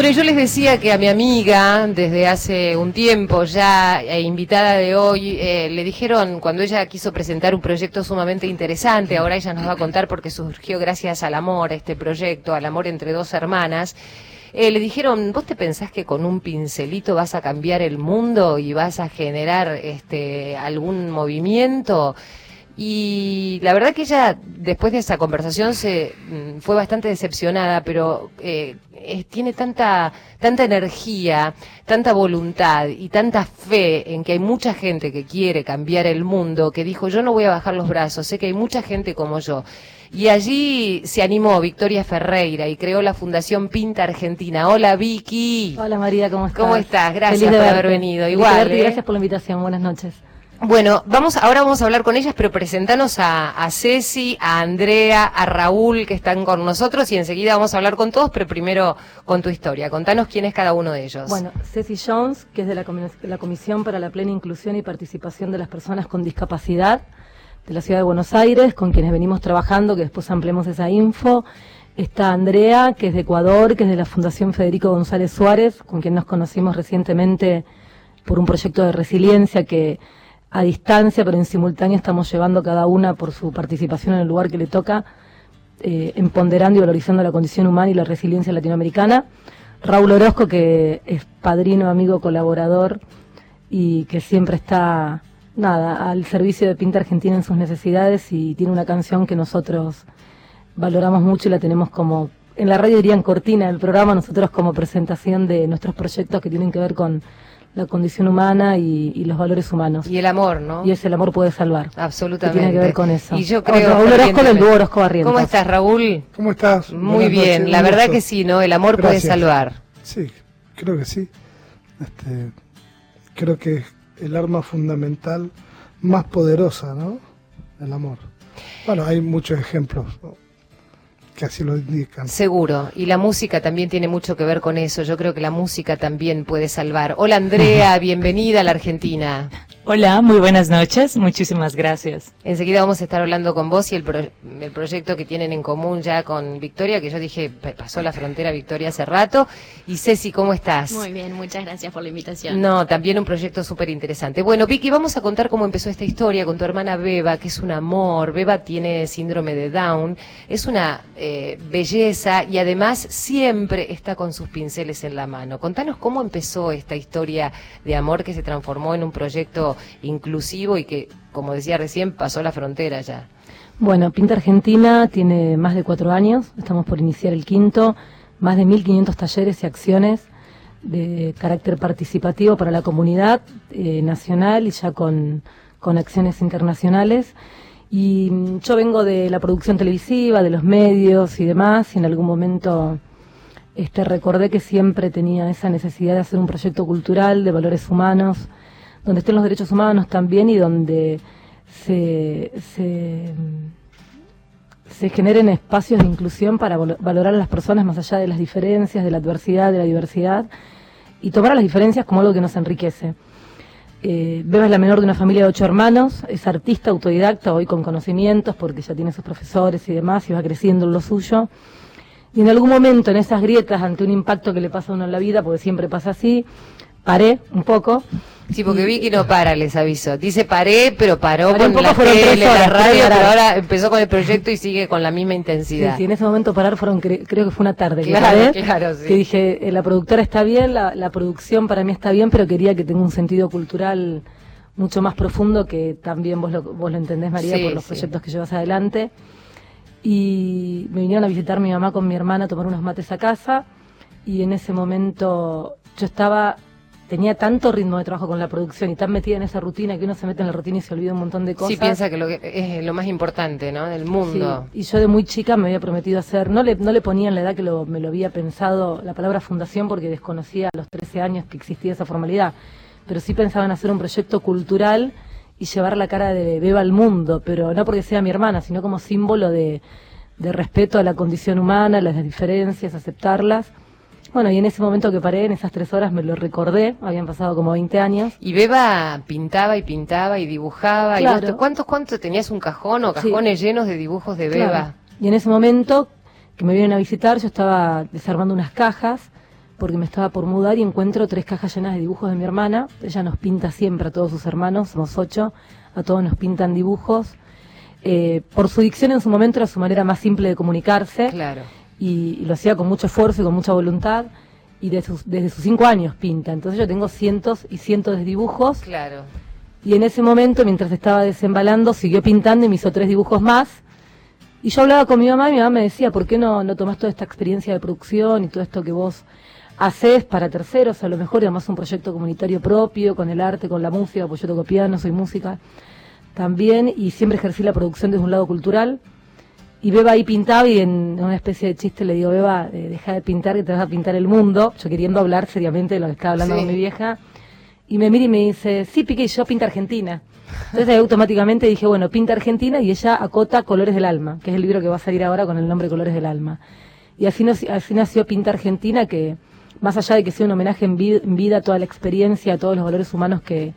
Bueno, yo les decía que a mi amiga, desde hace un tiempo ya, e invitada de hoy, eh, le dijeron, cuando ella quiso presentar un proyecto sumamente interesante, ahora ella nos va a contar porque surgió gracias al amor, este proyecto, al amor entre dos hermanas, eh, le dijeron, ¿vos te pensás que con un pincelito vas a cambiar el mundo y vas a generar este, algún movimiento? Y la verdad que ella, después de esa conversación, se mm, fue bastante decepcionada, pero eh, tiene tanta, tanta energía, tanta voluntad y tanta fe en que hay mucha gente que quiere cambiar el mundo, que dijo, yo no voy a bajar los brazos, sé que hay mucha gente como yo. Y allí se animó Victoria Ferreira y creó la Fundación Pinta Argentina. Hola Vicky. Hola María, ¿cómo estás? ¿Cómo estás? Gracias por haber venido. Igual. ¿eh? Gracias por la invitación. Buenas noches. Bueno, vamos, ahora vamos a hablar con ellas, pero presentanos a, a Ceci, a Andrea, a Raúl, que están con nosotros, y enseguida vamos a hablar con todos, pero primero con tu historia. Contanos quién es cada uno de ellos. Bueno, Ceci Jones, que es de la, la Comisión para la Plena Inclusión y Participación de las Personas con Discapacidad de la Ciudad de Buenos Aires, con quienes venimos trabajando, que después ampliemos esa info. Está Andrea, que es de Ecuador, que es de la Fundación Federico González Suárez, con quien nos conocimos recientemente por un proyecto de resiliencia que a distancia, pero en simultáneo estamos llevando cada una por su participación en el lugar que le toca, eh, empoderando y valorizando la condición humana y la resiliencia latinoamericana. Raúl Orozco, que es padrino, amigo, colaborador y que siempre está, nada, al servicio de Pinta Argentina en sus necesidades y tiene una canción que nosotros valoramos mucho y la tenemos como, en la radio dirían cortina del programa, nosotros como presentación de nuestros proyectos que tienen que ver con la condición humana y, los valores humanos. Y el amor, ¿no? Y ese el amor puede salvar. Absolutamente. tiene que ver con eso. Y yo creo. Raúl Orozco del Orozco ¿Cómo estás, Raúl? ¿Cómo estás? Muy bien. la verdad que sí, ¿no? El amor puede salvar. Sí, creo que sí. Este, creo que es el arma fundamental más poderosa, ¿no? El amor. Bueno, hay muchos ejemplos. ¿no? Que así lo indican. Seguro, y la música también tiene mucho que ver con eso. Yo creo que la música también puede salvar. Hola Andrea, bienvenida a la Argentina. Hola, muy buenas noches, muchísimas gracias. Enseguida vamos a estar hablando con vos y el, el proyecto que tienen en común ya con Victoria, que yo dije, pasó la frontera Victoria hace rato. Y Ceci, ¿cómo estás? Muy bien, muchas gracias por la invitación. No, también un proyecto súper interesante. Bueno, Vicky, vamos a contar cómo empezó esta historia con tu hermana Beba, que es un amor. Beba tiene síndrome de Down, es una eh, belleza y además siempre está con sus pinceles en la mano. Contanos cómo empezó esta historia de amor que se transformó en un proyecto inclusivo y que, como decía recién, pasó la frontera ya. Bueno, Pinta Argentina tiene más de cuatro años, estamos por iniciar el quinto, más de 1.500 talleres y acciones de carácter participativo para la comunidad eh, nacional y ya con, con acciones internacionales. Y mm, yo vengo de la producción televisiva, de los medios y demás, y en algún momento este, recordé que siempre tenía esa necesidad de hacer un proyecto cultural de valores humanos, donde estén los derechos humanos también y donde se, se, generen espacios de inclusión para valorar a las personas más allá de las diferencias, de la adversidad, de la diversidad, y tomar a las diferencias como algo que nos enriquece. Eh, Beba es la menor de una familia de ocho hermanos, es artista autodidacta, hoy con conocimientos, porque ya tiene sus profesores y demás, y va creciendo en lo suyo. Y en algún momento, en esas grietas, ante un impacto que le pasa a uno en la vida, porque siempre pasa así, paré un poco. Sí, porque Vicky no para, les aviso. Dice paré, pero paró con la tele, la radio, pero ahora empezó con el proyecto y sigue con la misma intensidad. Sí, sí en ese momento parar fueron, creo que fue una tarde. Claro, claro, sí. Que dije, eh, la productora está bien, la, producción para mí está bien, pero quería que tenga un sentido cultural mucho más profundo que también vos lo, vos lo entendés, María, por los proyectos que llevas adelante. Y me vinieron a visitar mi mamá con mi hermana a tomar unos mates a casa y en ese momento yo estaba tenía tanto ritmo de trabajo con la producción y tan metida en esa rutina que uno se mete en la rutina y se olvida un montón de cosas. Sí, piensa que, lo que es lo más importante, ¿no? Del mundo. Sí. Y yo de muy chica me había prometido hacer, no le, no le ponía en la edad que me lo había pensado la palabra fundación porque desconocía a los 13 años que existía esa formalidad, pero sí pensaba en hacer un proyecto cultural y llevar la cara de Beba al mundo, pero no porque sea mi hermana, sino como símbolo de, de respeto a la condición humana, las diferencias, aceptarlas bueno, y en ese momento que paré, en esas tres horas, me lo recordé, habían pasado como 20 años. Y Beba pintaba y pintaba y dibujaba. Claro. Y ¿Cuántos, cuántos tenías un cajón o cajones llenos de dibujos de Beba? Y en ese momento que me vienen a visitar, yo estaba desarmando unas cajas porque me estaba por mudar y encuentro tres cajas llenas de dibujos de mi hermana. Ella nos pinta siempre a todos sus hermanos, somos ocho, a todos nos pintan dibujos. Eh, por su dicción en su momento era su manera más simple de comunicarse. Claro. Y, lo hacía con mucho esfuerzo y con mucha voluntad. Y desde sus, desde sus cinco años pinta. Entonces yo tengo cientos y cientos de dibujos. Claro. Y en ese momento, mientras estaba desembalando, siguió pintando y me hizo tres dibujos más. Y yo hablaba con mi mamá y mi mamá me decía, ¿por qué no, no tomás toda esta experiencia de producción y todo esto que vos haces para terceros, a lo mejor, además un proyecto comunitario propio, con el arte, con la música, pues yo toco piano, soy música también, y siempre ejercí la producción desde un lado cultural. Y Beba ahí pintaba y en una especie de chiste le digo, Beba, eh, deja de pintar que te vas a pintar el mundo, yo queriendo hablar seriamente de lo que estaba hablando con mi vieja. Y me mira y me dice, sí, Pique, yo pinta Argentina. Entonces automáticamente dije, bueno, pinta Argentina y ella acota Colores del Alma, que es el libro que va a salir ahora con el nombre Colores del Alma. Y así, así nació Pinta Argentina, que más allá de que sea un homenaje en vida, a toda la experiencia, a todos los valores humanos que,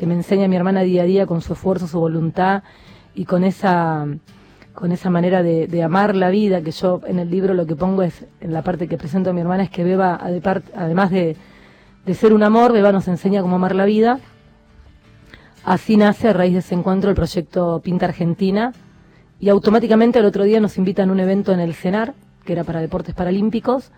me enseña mi hermana día a día con su esfuerzo, su voluntad y con esa con esa manera de, amar la vida, que yo en el libro lo que pongo es, en la parte que presento a mi hermana, es que Beba, además de, de ser un amor, Beba nos enseña cómo amar la vida. Así nace a raíz de ese encuentro el proyecto Pinta Argentina. Y automáticamente el otro día nos invitan a un evento en el CENAR, que era para deportes paralímpicos,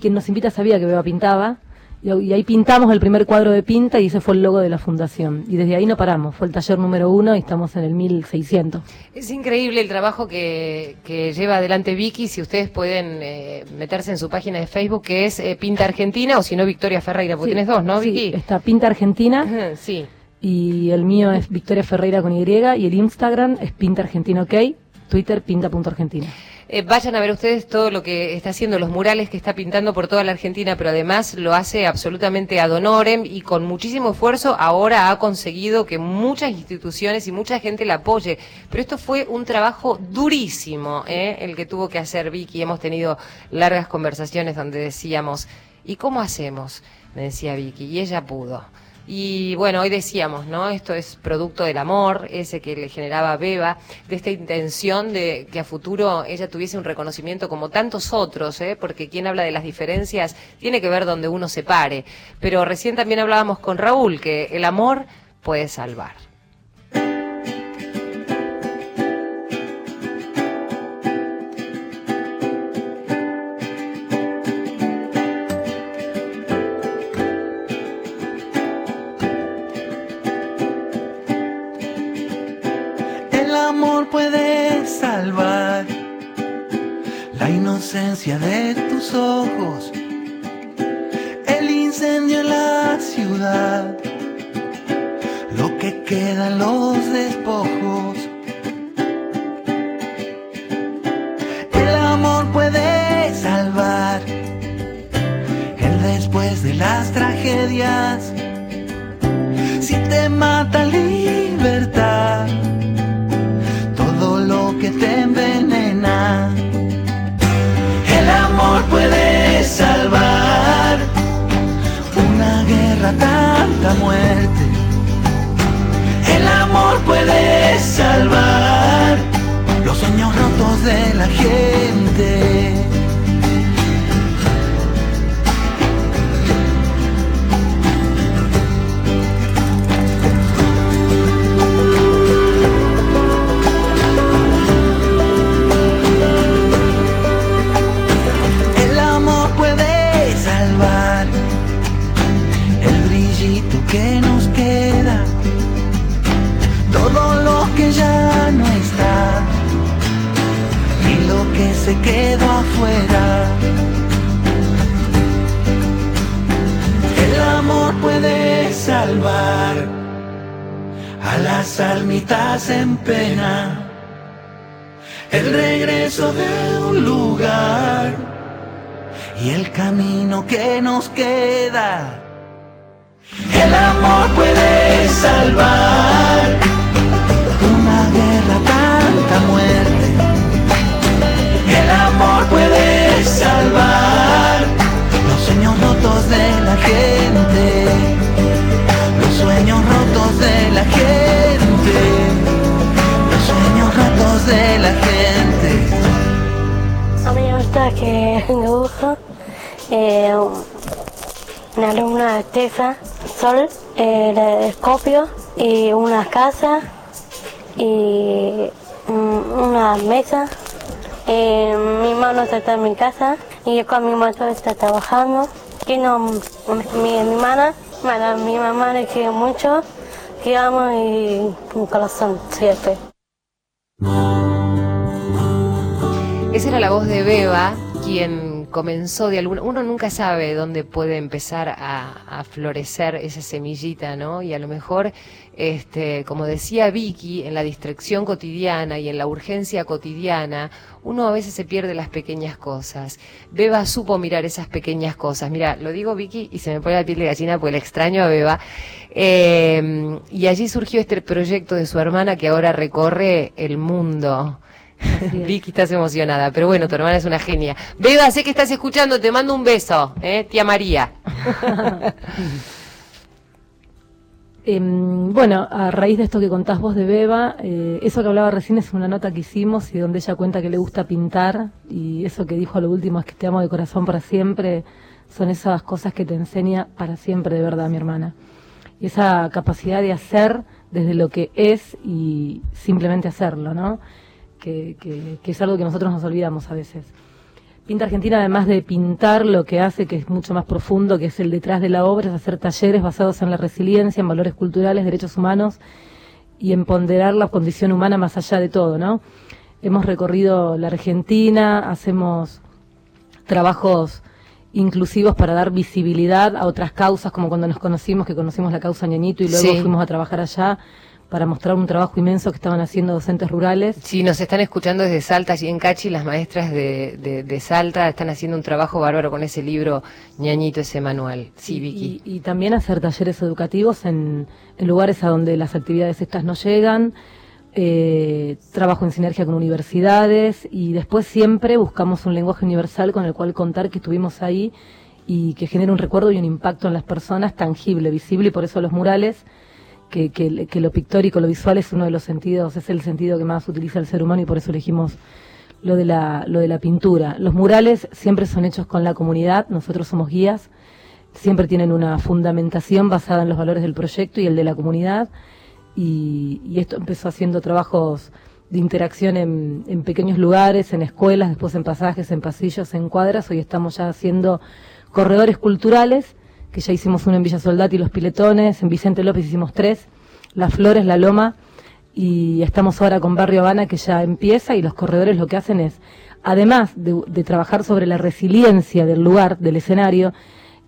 quien nos invita sabía que Beba pintaba, y, ahí pintamos el primer cuadro de pinta y ese fue el logo de la fundación. Y desde ahí no paramos, fue el taller número uno y estamos en el 1600. Es increíble el trabajo que, lleva adelante Vicky, si ustedes pueden eh, meterse en su página de Facebook, que es eh, Pinta Argentina, o si no, Victoria Ferreira, porque tienes dos, ¿no, Vicky? Sí, está Pinta Argentina. sí. Y el mío es Victoria Ferreira con Y, y el Instagram es Pinta Argentina OK, Twitter pinta.argentina. Eh, vayan a ver ustedes todo lo que está haciendo, los murales que está pintando por toda la Argentina, pero además lo hace absolutamente ad honorem y con muchísimo esfuerzo ahora ha conseguido que muchas instituciones y mucha gente la apoye. Pero esto fue un trabajo durísimo, ¿eh? el que tuvo que hacer Vicky. Hemos tenido largas conversaciones donde decíamos, ¿y cómo hacemos? Me decía Vicky, y ella pudo. Y bueno, hoy decíamos, ¿no? Esto es producto del amor, ese que le generaba Beba, de esta intención de que a futuro ella tuviese un reconocimiento como tantos otros, ¿eh? Porque quien habla de las diferencias tiene que ver donde uno se pare. Pero recién también hablábamos con Raúl que el amor puede salvar. De tus ojos, el incendio en la ciudad, lo que quedan los despojos. La gente. El regreso de un lugar y el camino que nos queda. El amor puede salvar una guerra, tanta muerte. Amor puede salvar los sueños rotos de la gente, que dibujo eh, una alumna de Tesa, Sol, eh, la de Escopio, y una casa, y mm, una mesa. Eh, mi hermano está en mi casa y yo con mi mamá está trabajando. Mi, mi hermana, mi mamá le quiere mucho, que amo y un corazón siempre. Esa era la voz de Beba, quien comenzó de alguna... Uno nunca sabe dónde puede empezar a, florecer esa semillita, ¿no? Y a lo mejor, este, como decía Vicky, en la distracción cotidiana y en la urgencia cotidiana, uno a veces se pierde las pequeñas cosas. Beba supo mirar esas pequeñas cosas. Mira, lo digo Vicky y se me pone la piel de gallina porque le extraño a Beba. Eh, y allí surgió este proyecto de su hermana que ahora recorre el mundo. Vicky, estás emocionada, pero bueno, tu hermana es una genia. Beba, sé que estás escuchando, te mando un beso, ¿eh? tía María. eh, bueno, a raíz de esto que contás vos de Beba, eh, eso que hablaba recién es una nota que hicimos y donde ella cuenta que le gusta pintar y eso que dijo a lo último es que te amo de corazón para siempre, son esas cosas que te enseña para siempre de verdad mi hermana. Y esa capacidad de hacer desde lo que es y simplemente hacerlo, ¿no? Que, que, que, es algo que nosotros nos olvidamos a veces. Pinta Argentina, además de pintar, lo que hace, que es mucho más profundo, que es el detrás de la obra, es hacer talleres basados en la resiliencia, en valores culturales, derechos humanos y en ponderar la condición humana más allá de todo, ¿no? Hemos recorrido la Argentina, hacemos trabajos inclusivos para dar visibilidad a otras causas, como cuando nos conocimos, que conocimos la causa Ñañito y luego sí. fuimos a trabajar allá para mostrar un trabajo inmenso que estaban haciendo docentes rurales. Sí, nos están escuchando desde Salta, allí en Cachi, las maestras de, de, de, Salta están haciendo un trabajo bárbaro con ese libro ñañito, ese manual. Sí, Vicky. Y, y, también hacer talleres educativos en, en, lugares a donde las actividades estas no llegan, eh, trabajo en sinergia con universidades y después siempre buscamos un lenguaje universal con el cual contar que estuvimos ahí y que genere un recuerdo y un impacto en las personas tangible, visible y por eso los murales que, que, lo pictórico, lo visual es uno de los sentidos, es el sentido que más utiliza el ser humano y por eso elegimos lo de la, lo de la pintura. Los murales siempre son hechos con la comunidad, nosotros somos guías, siempre tienen una fundamentación basada en los valores del proyecto y el de la comunidad y, y esto empezó haciendo trabajos de interacción en, en, pequeños lugares, en escuelas, después en pasajes, en pasillos, en cuadras. Hoy estamos ya haciendo corredores culturales que ya hicimos uno en Villa Soldati, Los Piletones, en Vicente López hicimos tres, Las Flores, La Loma, y estamos ahora con Barrio Habana que ya empieza y los corredores lo que hacen es, además de, trabajar sobre la resiliencia del lugar, del escenario,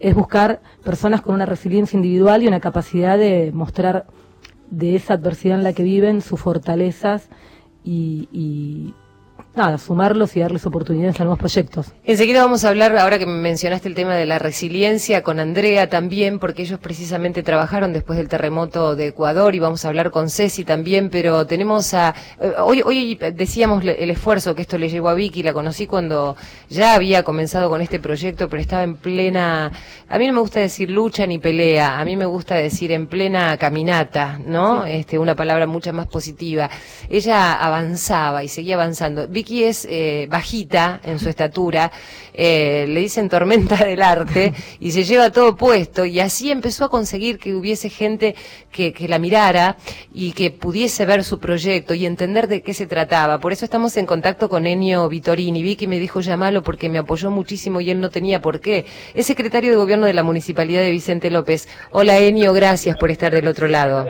es buscar personas con una resiliencia individual y una capacidad de mostrar de esa adversidad en la que viven sus fortalezas y nada, sumarlos y darles oportunidades a nuevos proyectos. Enseguida vamos a hablar, ahora que mencionaste el tema de la resiliencia, con Andrea también, porque ellos precisamente trabajaron después del terremoto de Ecuador y vamos a hablar con Ceci también, pero tenemos a... Hoy, hoy decíamos el esfuerzo que esto le llevó a Vicky, la conocí cuando ya había comenzado con este proyecto, pero estaba en plena... A mí no me gusta decir lucha ni pelea, a mí me gusta decir en plena caminata, ¿no? Sí. Este, una palabra mucho más positiva. Ella avanzaba y seguía avanzando. Vicky es eh, bajita en su estatura, eh, le dicen tormenta del arte y se lleva todo puesto y así empezó a conseguir que hubiese gente que, la mirara y que pudiese ver su proyecto y entender de qué se trataba. Por eso estamos en contacto con Enio Vitorini. Vicky me dijo llamalo porque me apoyó muchísimo y él no tenía por qué. Es secretario de gobierno de la Municipalidad de Vicente López. Hola Enio, gracias por estar del otro lado.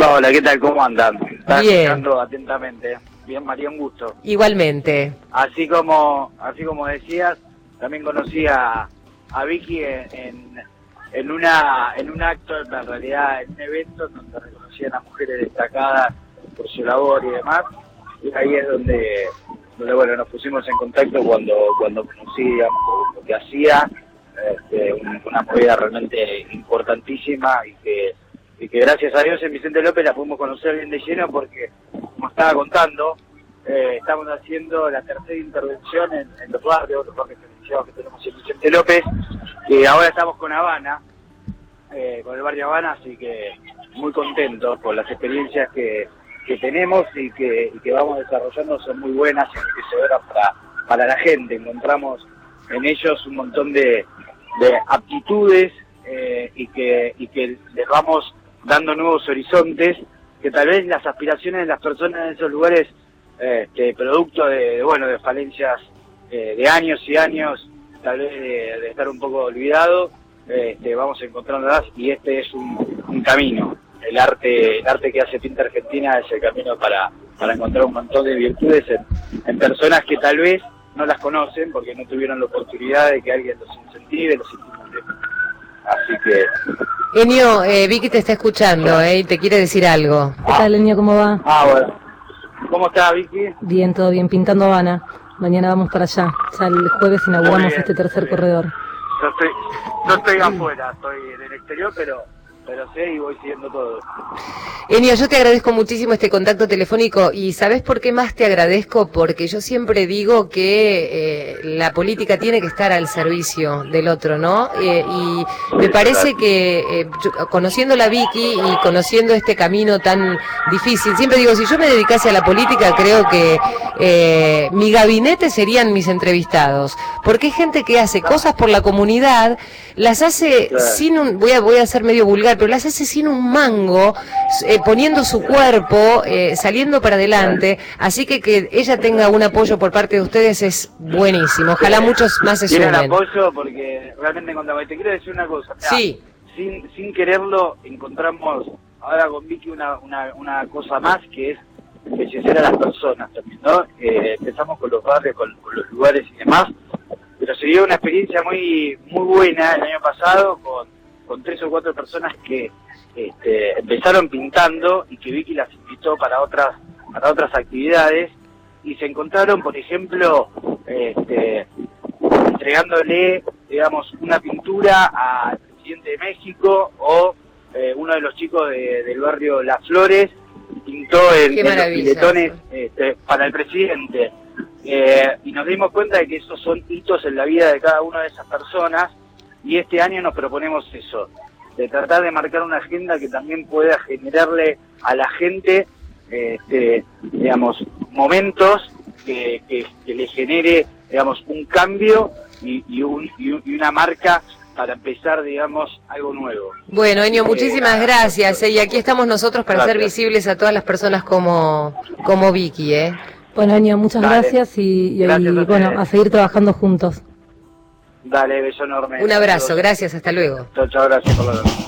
Hola, ¿qué tal? ¿Cómo andan? Estás Bien. escuchando atentamente. Bien, María, un gusto. Igualmente. Así como, así como decías, también conocí a, a Vicky en, en, en, una, en un acto, en realidad en un evento donde reconocían a mujeres destacadas por su labor y demás. Y ahí es donde, donde bueno, nos pusimos en contacto cuando, cuando conocí digamos, lo que hacía. Este, una movida realmente importantísima y que y que gracias a Dios en Vicente López la pudimos conocer bien de lleno porque, como estaba contando, eh, estamos haciendo la tercera intervención en, en los barrios, los barrios que tenemos en Vicente López, y ahora estamos con Habana, eh, con el barrio Habana, así que muy contentos por las experiencias que, que tenemos y que, y que vamos desarrollando, son muy buenas y enriquecedoras para, para la gente. Encontramos en ellos un montón de, de aptitudes eh, y, que, y que les vamos dando nuevos horizontes, que tal vez las aspiraciones de las personas en esos lugares, este, producto de, bueno, de falencias eh, de años y años, tal vez de, estar un poco olvidado, este, vamos encontrándolas y este es un, un camino. El arte, el arte que hace Pinta Argentina es el camino para, para encontrar un montón de virtudes en, personas que tal vez no las conocen porque no tuvieron la oportunidad de que alguien los incentive, los estimule. Así que... Enio, eh, Vicky te está escuchando eh, te quiere decir algo. ¿Qué tal, Enio? ¿Cómo va? Ah, bueno. ¿Cómo está, Vicky? Bien, todo bien. Pintando Habana. Mañana vamos para allá. Ya el jueves inauguramos este tercer corredor. Yo estoy, no estoy afuera, estoy en el exterior, pero pero sé y voy siguiendo todo. Enio, yo te agradezco muchísimo este contacto telefónico y ¿sabes por qué más te agradezco? Porque yo siempre digo que eh, la política tiene que estar al servicio del otro, ¿no? Eh, y me parece que eh, conociendo la Vicky y conociendo este camino tan difícil, siempre digo, si yo me dedicase a la política, creo que mi gabinete serían mis entrevistados, porque hay gente que hace cosas por la comunidad, las hace sin un, voy a, voy a ser medio vulgar, pero las hace sin un mango, eh, poniendo su cuerpo, eh, saliendo para adelante. Así que que ella tenga un apoyo por parte de ustedes es buenísimo. Ojalá muchos más se sumen. apoyo porque realmente encontramos. Te quiero decir una cosa. sí. Sin, sin quererlo, encontramos ahora con Vicky una, una, una cosa más que es embellecer a las personas también, ¿no? Eh, empezamos con los barrios, con, los lugares y demás, pero se dio una experiencia muy muy buena el año pasado con con tres o cuatro personas que este, empezaron pintando y que Vicky las invitó para otras para otras actividades y se encontraron, por ejemplo, este, entregándole, digamos, una pintura al presidente de México o eh, uno de los chicos del barrio Las Flores pintó en, los piletones este, para el presidente. Eh, y nos dimos cuenta de que esos son hitos en la vida de cada una de esas personas y este año nos proponemos eso, de tratar de marcar una agenda que también pueda generarle a la gente, este, digamos, momentos que, le genere, digamos, un cambio y, y, una marca para empezar, digamos, algo nuevo. Bueno, Enio, muchísimas gracias. ¿eh? Y aquí estamos nosotros para ser visibles a todas las personas como, como Vicky. ¿eh? Bueno, Enio, muchas gracias y, bueno, a seguir trabajando juntos. Dale, beso enorme. Un abrazo, gracias, hasta luego. Chao, chao, gracias por la